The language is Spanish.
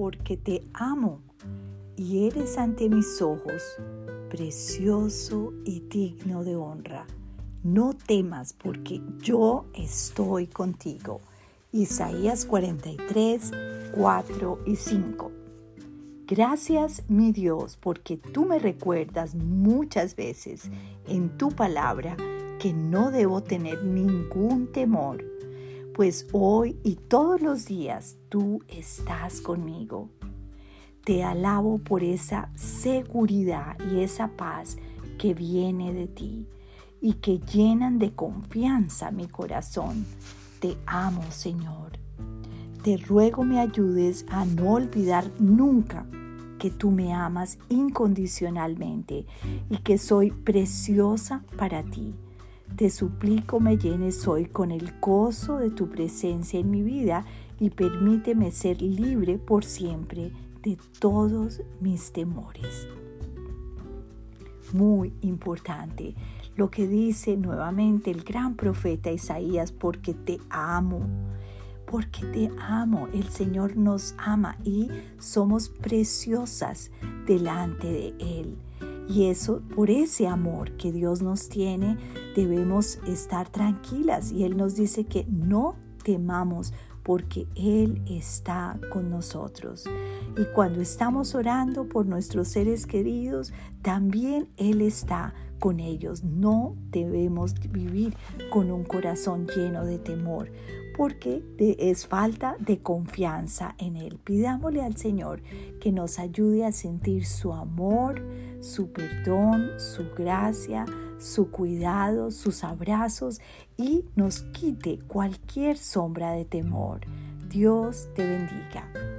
porque te amo y eres ante mis ojos precioso y digno de honra. No temas porque yo estoy contigo. Isaías 43, 4 y 5. Gracias mi Dios porque tú me recuerdas muchas veces en tu palabra que no debo tener ningún temor, pues hoy y todos los días tú estás conmigo. Te alabo por esa seguridad y esa paz que viene de ti y que llenan de confianza mi corazón. Te amo, Señor. Te ruego me ayudes a no olvidar nunca que tú me amas incondicionalmente y que soy preciosa para ti. Te suplico me llenes hoy con el gozo de tu presencia en mi vida y permíteme ser libre por siempre de todos mis temores. Muy importante lo que dice nuevamente el gran profeta Isaías, porque te amo, porque te amo. El Señor nos ama y somos preciosas delante de Él. Y eso, por ese amor que Dios nos tiene, debemos estar tranquilas. Y Él nos dice que no temamos porque Él está con nosotros. Y cuando estamos orando por nuestros seres queridos, también Él está con ellos. No debemos vivir con un corazón lleno de temor, porque es falta de confianza en Él. Pidámosle al Señor que nos ayude a sentir su amor, su perdón, su gracia, su cuidado, sus abrazos y nos quite cualquier sombra de temor. Dios te bendiga.